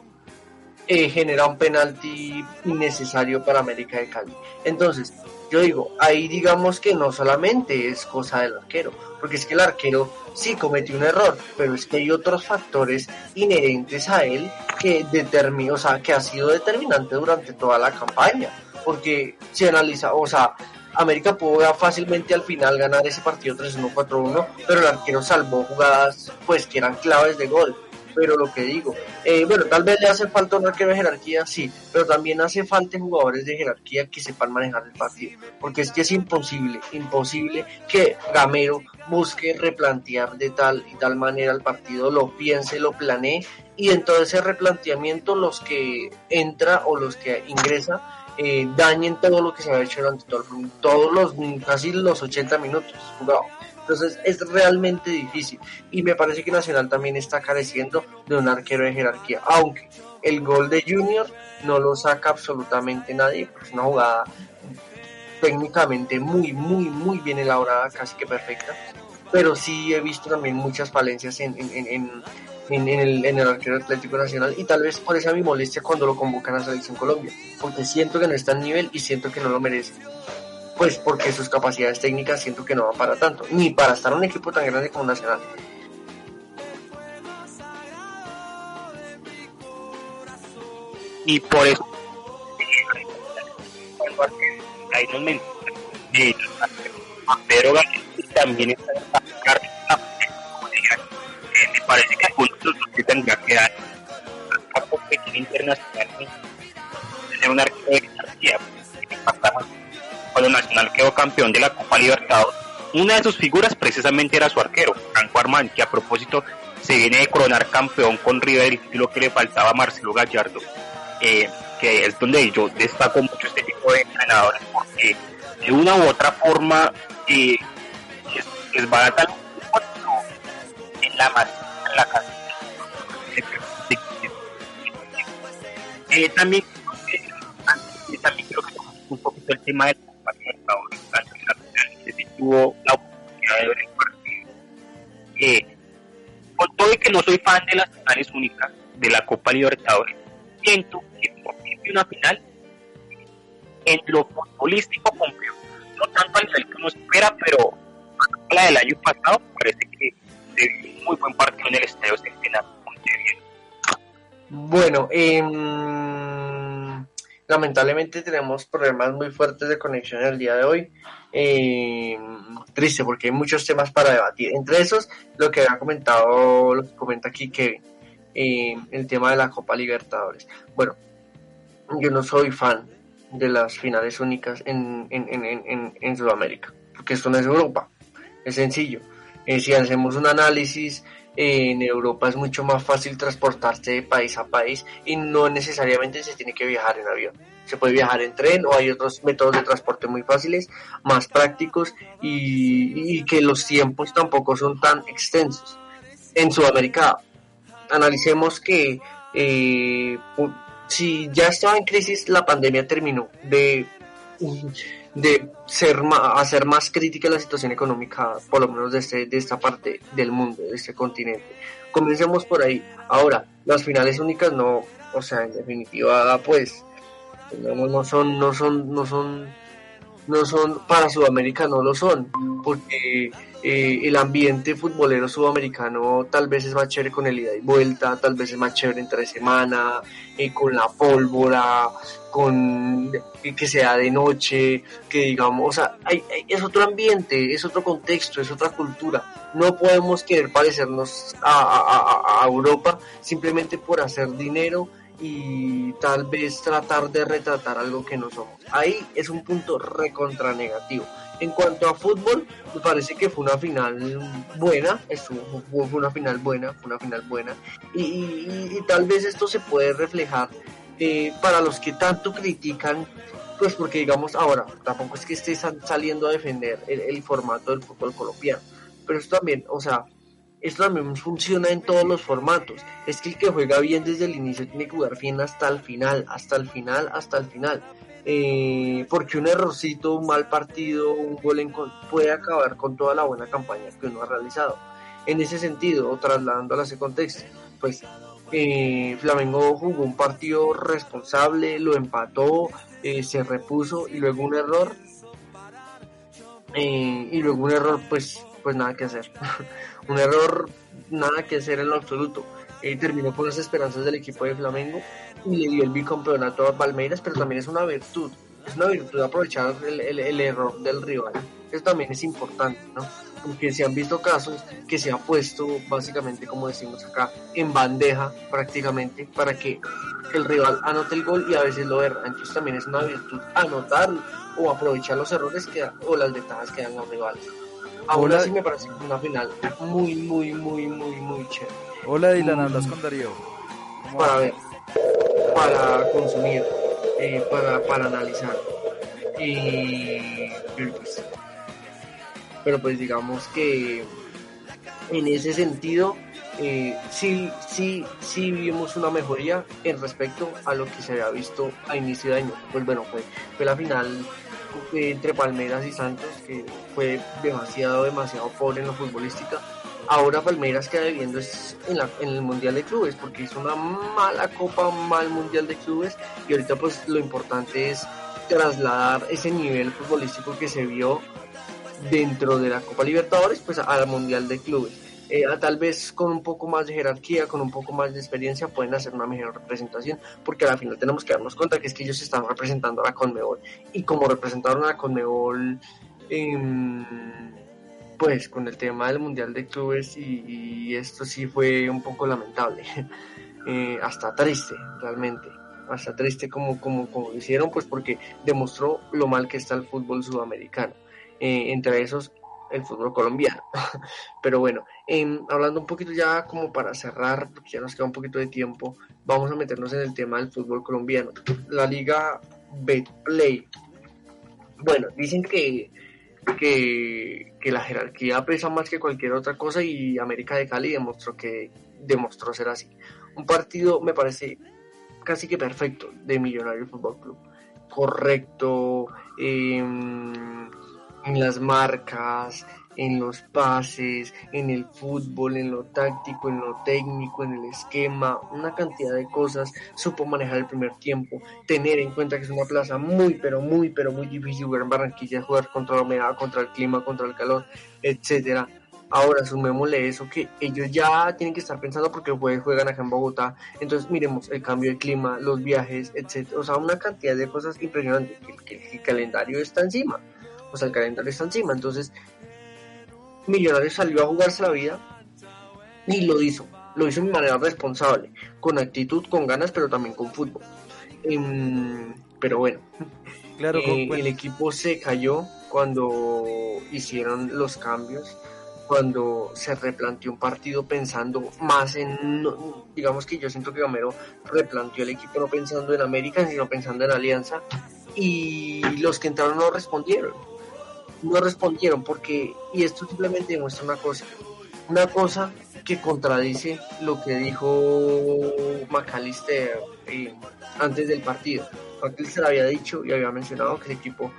eh, genera un penalti innecesario para América de Cali. Entonces, yo digo, ahí digamos que no solamente es cosa del arquero, porque es que el arquero sí cometió un error, pero es que hay otros factores inherentes a él que determina, o sea, que ha sido determinante durante toda la campaña, porque si analiza, o sea, América pudo fácilmente al final ganar ese partido 3-1, 4-1, pero el arquero salvó jugadas pues que eran claves de gol. Pero lo que digo, eh, bueno, tal vez le hace falta un arquero de jerarquía, sí, pero también hace falta jugadores de jerarquía que sepan manejar el partido, porque es que es imposible, imposible que Gamero busque replantear de tal y tal manera el partido, lo piense, lo planee, y en todo ese replanteamiento los que entra o los que ingresa eh, dañen todo lo que se ha hecho durante todo el- todos los casi los 80 minutos jugado. Entonces es realmente difícil y me parece que Nacional también está careciendo de un arquero de jerarquía, aunque el gol de Junior no lo saca absolutamente nadie, porque es una jugada técnicamente muy, muy, muy bien elaborada, casi que perfecta, pero sí he visto también muchas falencias en, en, en, en- en- el, en el arquero Atlético Nacional y tal vez por esa mi molestia cuando lo convocan a Selección Colombia, porque siento que no está en nivel y siento que no lo merece. Pues porque sus capacidades técnicas siento que no van para tanto, ni para estar en un equipo tan grande como Nacional. y por eso ahí nos mencionan pero también está eh, me parece que los que tendría que dar. A competir internacionalmente tener un arquero de jerarquía pasamos cuando Nacional quedó campeón de la Copa Libertadores. Una de sus figuras precisamente era su arquero Franco Armán que a propósito se viene de coronar campeón con River el título que le faltaba a Marcelo Gallardo eh, que es donde yo destaco mucho este tipo de entrenadores porque de una u otra forma eh, es, es barata en la en la casa. Eh, también eh, también creo que un poquito el tema en la final, que sí tuvo la oportunidad de ver el partido eh, con todo y que no soy fan de las finales únicas de la Copa Libertadores siento que por fin de una final en lo futbolístico cumplió no tanto al nivel que uno espera pero la del año pasado parece que muy buen partido en el Estadio Centenario de Montevideo. Bueno, em, lamentablemente tenemos problemas muy fuertes de conexión el día de hoy. Em, triste porque hay muchos temas para debatir. Entre esos, lo que ha comentado, lo que comenta aquí Kevin, em, el tema de la Copa Libertadores. Bueno, yo no soy fan de las finales únicas en, en, en, en, en Sudamérica, porque esto no es Europa, es sencillo. Eh, si hacemos un análisis, en Europa es mucho más fácil transportarse de país a país y no necesariamente se tiene que viajar en avión. Se puede viajar en tren o hay otros métodos de transporte muy fáciles, más prácticos y, y que los tiempos tampoco son tan extensos. En Sudamérica, analicemos que eh, si ya estaba en crisis, la pandemia terminó de, de ser más, hacer más crítica la situación económica, por lo menos de, este, de esta parte del mundo, de este continente. Comencemos por ahí. Ahora, las finales únicas no, o sea, en definitiva, pues, no, no son, no son, no son, no son, para Sudamérica no lo son, porque eh, el ambiente futbolero sudamericano tal vez es más chévere con el ida y vuelta, tal vez es más chévere entre semana, eh, con la pólvora, con eh, que sea de noche, que digamos, o sea, hay, es otro ambiente, es otro contexto, es otra cultura. No podemos querer parecernos a- a- a Europa simplemente por hacer dinero y tal vez tratar de retratar algo que no somos. Ahí es un punto recontra negativo. En cuanto a fútbol, me parece que fue una final buena, estuvo- fue una final buena, fue una final buena, y, tal vez esto se puede reflejar eh, para los que tanto critican, pues porque digamos ahora, tampoco es que esté sal- saliendo a defender el, formato del fútbol colombiano, pero esto también, o sea, esto también funciona en todos los formatos. Es que el que juega bien desde el inicio tiene que jugar bien hasta el final, hasta el final, hasta el final. Eh, porque un errorcito, un mal partido, un gol en puede acabar con toda la buena campaña que uno ha realizado. En ese sentido, o trasladándolo a ese contexto, pues eh, Flamengo jugó un partido responsable, lo empató, eh, se repuso y luego un error. y luego un error, pues, pues nada que hacer. un error, nada que hacer en lo absoluto. Eh, terminó con las esperanzas del equipo de Flamengo y le dio el bicampeonato a Palmeiras, pero también es una virtud. Es una virtud aprovechar el, el- el error del rival. Eso también es importante, ¿no? Porque se han visto casos que se ha puesto, básicamente, como decimos acá, en bandeja prácticamente para que el rival anote el gol y a veces lo erra. Entonces también es una virtud anotar o aprovechar los errores que o las ventajas que dan los rivales. Aún Hola. así me parece una final muy, muy, muy, muy, muy chévere. Hola Dylan, hablas con Darío. ¿Cómo Para vas? ver, para consumir, eh, para, para analizar. Y, pero pues, pero pues digamos que en ese sentido eh, sí, sí, sí vimos una mejoría en respecto a lo que se había visto a inicio de año. Pues bueno, fue, fue la final eh, entre Palmeiras y Santos que fue demasiado, demasiado pobre en la futbolística. Ahora Palmeiras queda debiendo en, la, en el Mundial de Clubes porque hizo una mala copa, mal Mundial de Clubes y ahorita pues lo importante es trasladar ese nivel futbolístico que se vio dentro de la Copa Libertadores pues al Mundial de Clubes. Eh, a tal vez con un poco más de jerarquía, con un poco más de experiencia pueden hacer una mejor representación porque al final tenemos que darnos cuenta que es que ellos están representando a la Conmebol y como representaron a la Conmebol pues con el tema del Mundial de Clubes y, y esto sí fue un poco lamentable, Eh, hasta triste realmente, hasta triste como, como, como lo hicieron, pues porque demostró lo mal que está el fútbol sudamericano, Eh, entre esos el fútbol colombiano. Pero bueno, em, hablando un poquito ya como para cerrar, porque ya nos queda un poquito de tiempo, vamos a meternos en el tema del fútbol colombiano. La liga Betplay. Bueno, dicen que que, la jerarquía pesa más que cualquier otra cosa y América de Cali demostró que demostró ser así. Un partido me parece casi que perfecto de Millonarios Fútbol Club. Correcto em, en las marcas, en los pases, en el fútbol, en lo táctico, en lo técnico, en el esquema, una cantidad de cosas. Supo manejar el primer tiempo, tener en cuenta que es una plaza muy, pero muy, pero muy difícil jugar en Barranquilla, jugar contra la humedad, contra el clima, contra el calor, etcétera. Ahora sumémosle eso que ellos ya tienen que estar pensando porque pues, juegan acá en Bogotá. Entonces miremos el cambio de clima, los viajes, etcétera. O sea, una cantidad de cosas impresionantes. El- el calendario está encima. O sea, el calendario está encima. Entonces, Millonarios salió a jugarse la vida y lo hizo. Lo hizo de manera responsable, con actitud, con ganas, pero también con fútbol. Em, pero bueno, Claro, eh, bueno. el equipo se cayó cuando hicieron los cambios, cuando se replanteó un partido pensando más en, digamos que yo siento que Gamero replanteó el equipo no pensando en América, sino pensando en Alianza, y los que entraron no respondieron, no respondieron porque, y esto simplemente demuestra una cosa, una cosa que contradice lo que dijo McAllister eh, antes del partido. McAllister había dicho y había mencionado que el equipo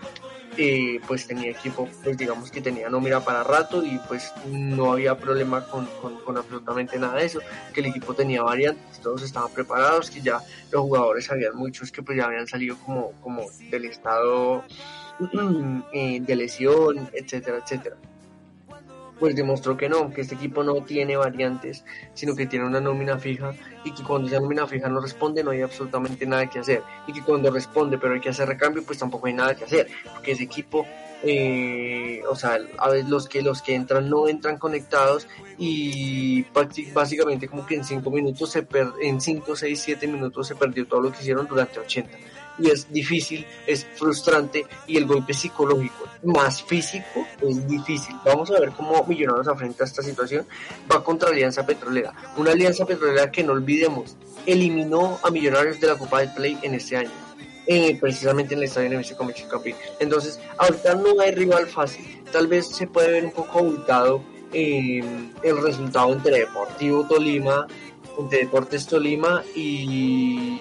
eh, pues tenía equipo, pues digamos que tenía nómina para rato y pues no había problema con, con, con absolutamente nada de eso, que el equipo tenía variantes, todos estaban preparados, que ya los jugadores habían muchos que pues ya habían salido como, como del estado de lesión, etcétera, etcétera. Pues demostró que no, que este equipo no tiene variantes, sino que tiene una nómina fija y que cuando esa nómina fija no responde no hay absolutamente nada que hacer. Y que cuando responde pero hay que hacer recambio pues tampoco hay nada que hacer porque ese equipo eh, o sea a veces los que los que entran no entran conectados y básicamente como que en 5 minutos se per en 5, 6, 7 minutos se perdió todo lo que hicieron durante 80 y es difícil, es frustrante y el golpe psicológico más físico es difícil. Vamos a ver cómo Millonarios afrenta esta situación. Va contra Alianza Petrolera, una Alianza Petrolera que no olvidemos, eliminó a Millonarios de la Copa del Play en este año. precisamente en el estadio Nemesio Comechis Campín. Entonces, ahorita no hay rival fácil. Tal vez se puede ver un poco abultado eh, el resultado entre Deportivo Tolima, entre Deportes Tolima y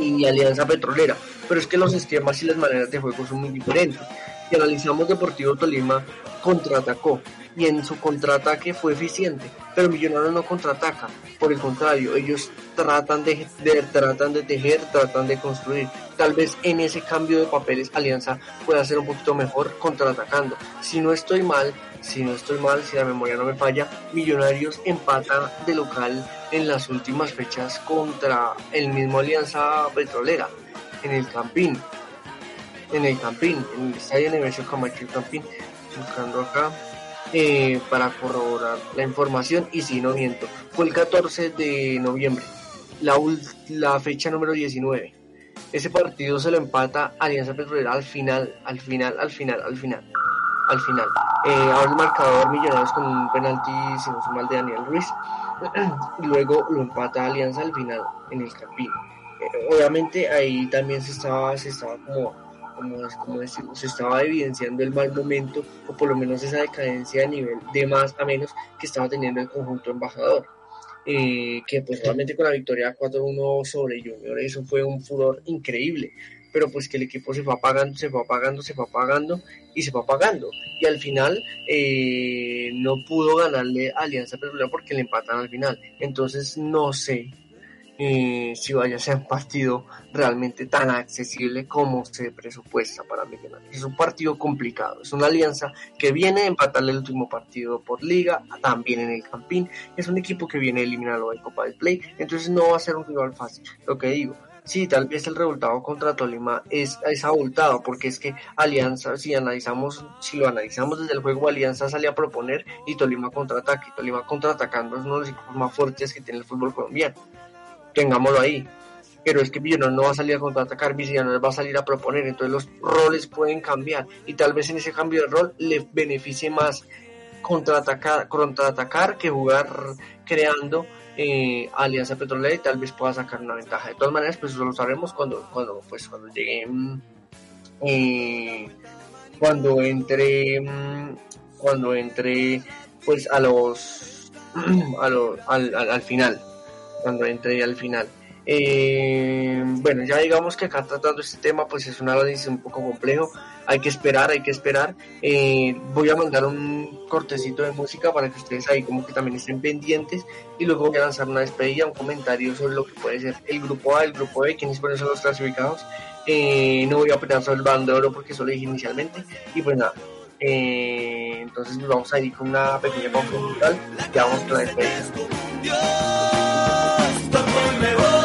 y Alianza Petrolera, pero es que los esquemas y las maneras de juego son muy diferentes. Si analizamos Deportivo Tolima, contraatacó y en su contraataque fue eficiente, pero Millonarios no contraataca, por el contrario, ellos tratan de, de- tratan de tejer, tratan de construir. Tal vez en ese cambio de papeles Alianza pueda ser un poquito mejor contraatacando. Si no estoy mal, si no estoy mal, si la memoria no me falla, Millonarios empata de local en las últimas fechas contra el mismo Alianza Petrolera en el Campín. En el Campín, en el estadio Nemesio Camacho Campín, buscando acá eh, para corroborar la información y si no miento, fue el 14 de noviembre, la, la fecha número 19. Ese partido se lo empata Alianza Petrolera al final, al final, al final, al final al final. Eh, ahora el marcador Millonarios con un penalti, si no mal, de Daniel Ruiz. y luego lo empata Alianza al final en el Campín. Eh, obviamente ahí también se estaba, se estaba como, como, como decirlo, se estaba evidenciando el mal momento o por lo menos esa decadencia a nivel de más a menos que estaba teniendo el conjunto embajador. Eh, que pues realmente con la victoria 4-1 sobre Junior eso fue un furor increíble pero pues que el equipo se fue apagando, se fue apagando, se fue apagando y se fue apagando. Y al final eh, no pudo ganarle Alianza Petrolera porque le empatan al final. Entonces no sé eh, si vaya a ser un partido realmente tan accesible como se presupuesta para Millonarios. Es un partido complicado, es una alianza que viene a empatarle el último partido por liga, también en el Campín. Es un equipo que viene a eliminarlo de Copa del Play, entonces no va a ser un rival fácil. Lo que digo, Sí, tal vez el resultado contra Tolima es, es abultado, porque es que Alianza, si analizamos, si lo analizamos desde el juego, Alianza sale a proponer y Tolima contraataca, y Tolima contraatacando es uno de los equipos más fuertes que tiene el fútbol colombiano. Tengámoslo ahí. Pero es que Millonarios no va a salir a contraatacar, Millonarios va a salir a proponer, entonces los roles pueden cambiar, y tal vez en ese cambio de rol le beneficie más contraatacar, contraatacar que jugar creando eh, Alianza Petrolera y tal vez pueda sacar una ventaja. De todas maneras, pues eso lo sabremos cuando, cuando, pues, cuando llegue, mm, eh, cuando entre, mm, cuando entre, pues a los, a lo- al, al, al final, cuando entre al final. Eh, bueno, ya digamos que acá tratando este tema, pues es un análisis un poco complejo. Hay que esperar, hay que esperar. Eh, voy a mandar un cortecito de música para que ustedes ahí como que también estén pendientes y luego voy a lanzar una despedida, un comentario sobre lo que puede ser el grupo A, el grupo B, quiénes pueden ser los clasificados. Eh, no voy a opinar sobre el balón de oro porque eso lo dije inicialmente. Y pues nada, Eh, entonces nos vamos a ir con una pequeña pausa musical y vamos con la despedida. me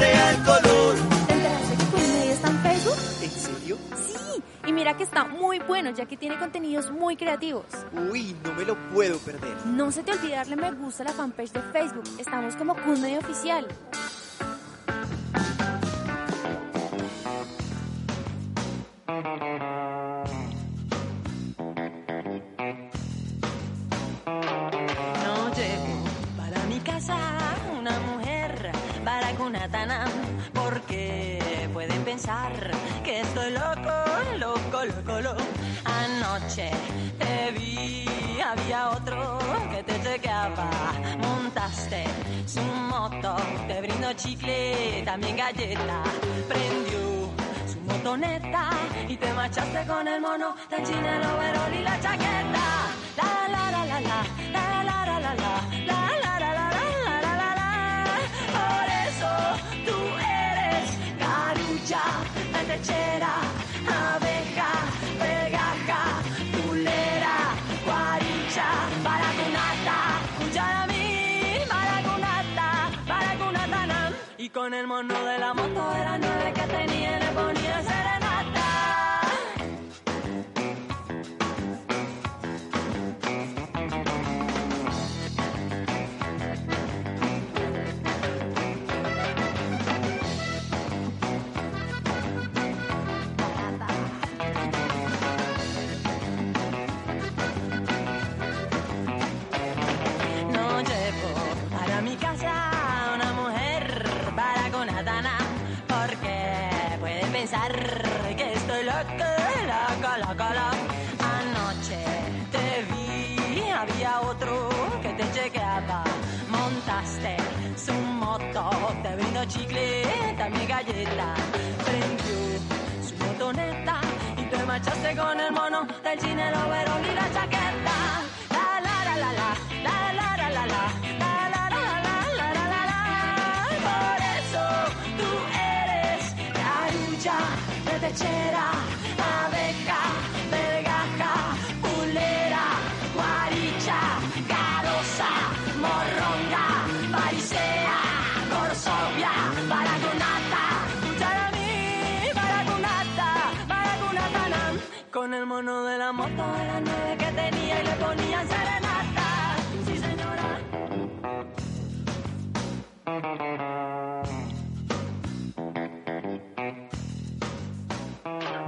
sea el color. ¿Te enteraste que Coolmedia está en Facebook? ¿En serio? Sí, y mira que está muy bueno ya que tiene contenidos muy creativos. Uy, no me lo puedo perder. No se te olvide darle me gusta a la fanpage de Facebook. Estamos como Coolmedia Oficial. No loco, loco. Anoche te vi, había otro que te chequeaba. Montaste su moto, te brindo chicle, también galleta. Prendió su motoneta y te marchaste con el mono del chino, el overol y la chaqueta. La la la la la, la la la la la, la la la la la la la la. Por eso tú eres carucha, lechera, abeja, Abeja, pegaja, culera, guarincha, balacunata, pucha a mi, balacunata, balacunata y con el mono de la moto. Prendió su motoneta y te marchaste con el mono del cine, el overol y la chaqueta. La la la la la, la la la la la. Por eso tú eres la.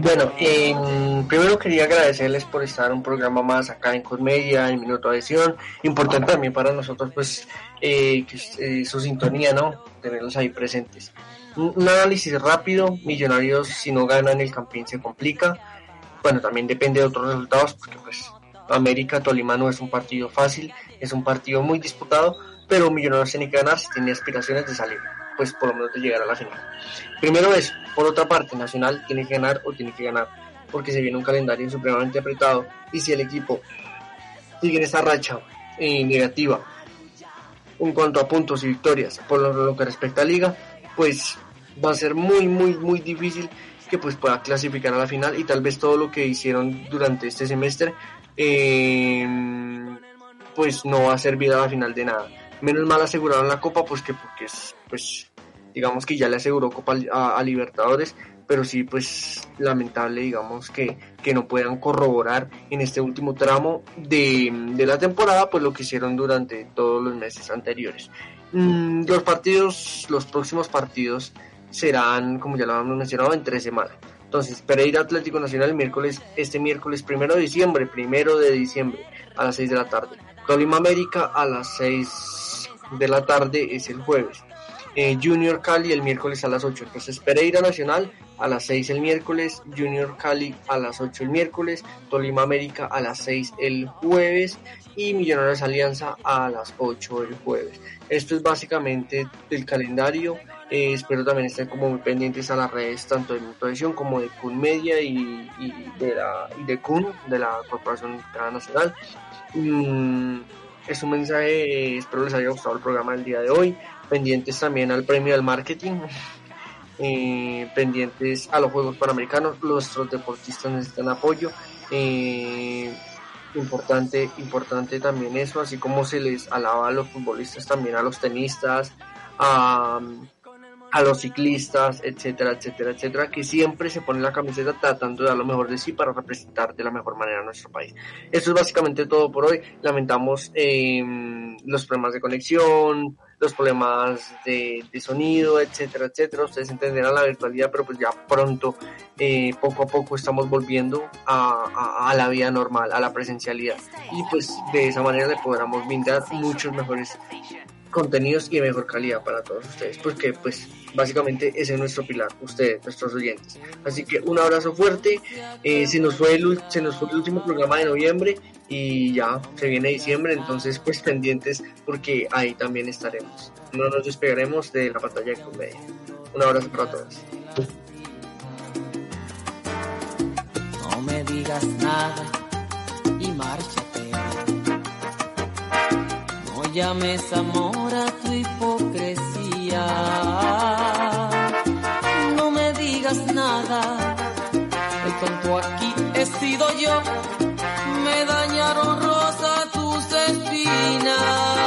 Bueno, em, primero quería agradecerles por estar un programa más acá en Comedia, en Minuto Adhesión. Importante también para nosotros, pues, eh, eh, su sintonía, ¿no? Tenerlos ahí presentes. Un, análisis rápido, Millonarios si no ganan el Campín se complica. Bueno, también depende de otros resultados, porque pues América Tolima no es un partido fácil, es un partido muy disputado, pero Millonarios tiene que ganar si tiene aspiraciones de salir, pues por lo menos de llegar a la final. Primero eso, por otra parte, Nacional tiene que ganar o tiene que ganar, porque se viene un calendario supremamente apretado y si el equipo sigue en esa racha eh, negativa en cuanto a puntos y victorias por lo, lo que respecta a liga, pues va a ser muy, muy, muy difícil que pues pueda clasificar a la final y tal vez todo lo que hicieron durante este semestre eh, pues no va a servir a la final de nada. Menos mal aseguraron la copa pues que porque es pues digamos que ya le aseguró copa a, Libertadores pero sí pues lamentable digamos que, que no puedan corroborar en este último tramo de, de la temporada pues lo que hicieron durante todos los meses anteriores. Mm, los partidos, los próximos partidos serán, como ya lo habíamos mencionado, en tres semanas. Entonces, Pereira Atlético Nacional el miércoles, este miércoles primero de diciembre, primero de diciembre, a las 6 de la tarde. Tolima América a las 6 de la tarde es el jueves. Eh, Junior Cali el miércoles a las 8. Entonces, Pereira Nacional a las 6 el miércoles, Junior Cali a las 8 el miércoles, Tolima América a las 6 el jueves y Millonarios Alianza a las 8 el jueves. Esto es básicamente el calendario. Eh, espero también estén como muy pendientes a las redes tanto de Mutuación como de Kun Media y, y de la y de Kun, de la Corporación Nacional. Mm, es un mensaje, espero les haya gustado el programa del día de hoy. Pendientes también al premio del marketing. eh, pendientes a los Juegos Panamericanos. Nuestros deportistas necesitan apoyo. Eh, importante, importante también eso, así como se les alaba a los futbolistas, también a los tenistas, a, a los ciclistas, etcétera, etcétera, etcétera, que siempre se ponen la camiseta tratando de dar lo mejor de sí para representar de la mejor manera a nuestro país. Eso es básicamente todo por hoy. Lamentamos eh, los problemas de conexión, los problemas de, sonido, etcétera, etcétera. Ustedes entenderán la virtualidad, pero pues ya pronto, eh, poco a poco estamos volviendo a, a, la vida normal, a la presencialidad. Y pues de esa manera le podremos brindar muchos mejores contenidos y de mejor calidad para todos ustedes, porque pues básicamente ese es nuestro pilar, ustedes, nuestros oyentes. Así que un abrazo fuerte, eh, se, nos fue el, se nos fue el último programa de noviembre y ya se viene diciembre, entonces pues pendientes porque ahí también estaremos. No nos despegaremos de la pantalla de comedia. Un abrazo para todos. No me digas nada y márchate llames amor tu hipocresía. No me digas nada, el tonto aquí he sido yo. Me dañaron rosa tus espinas.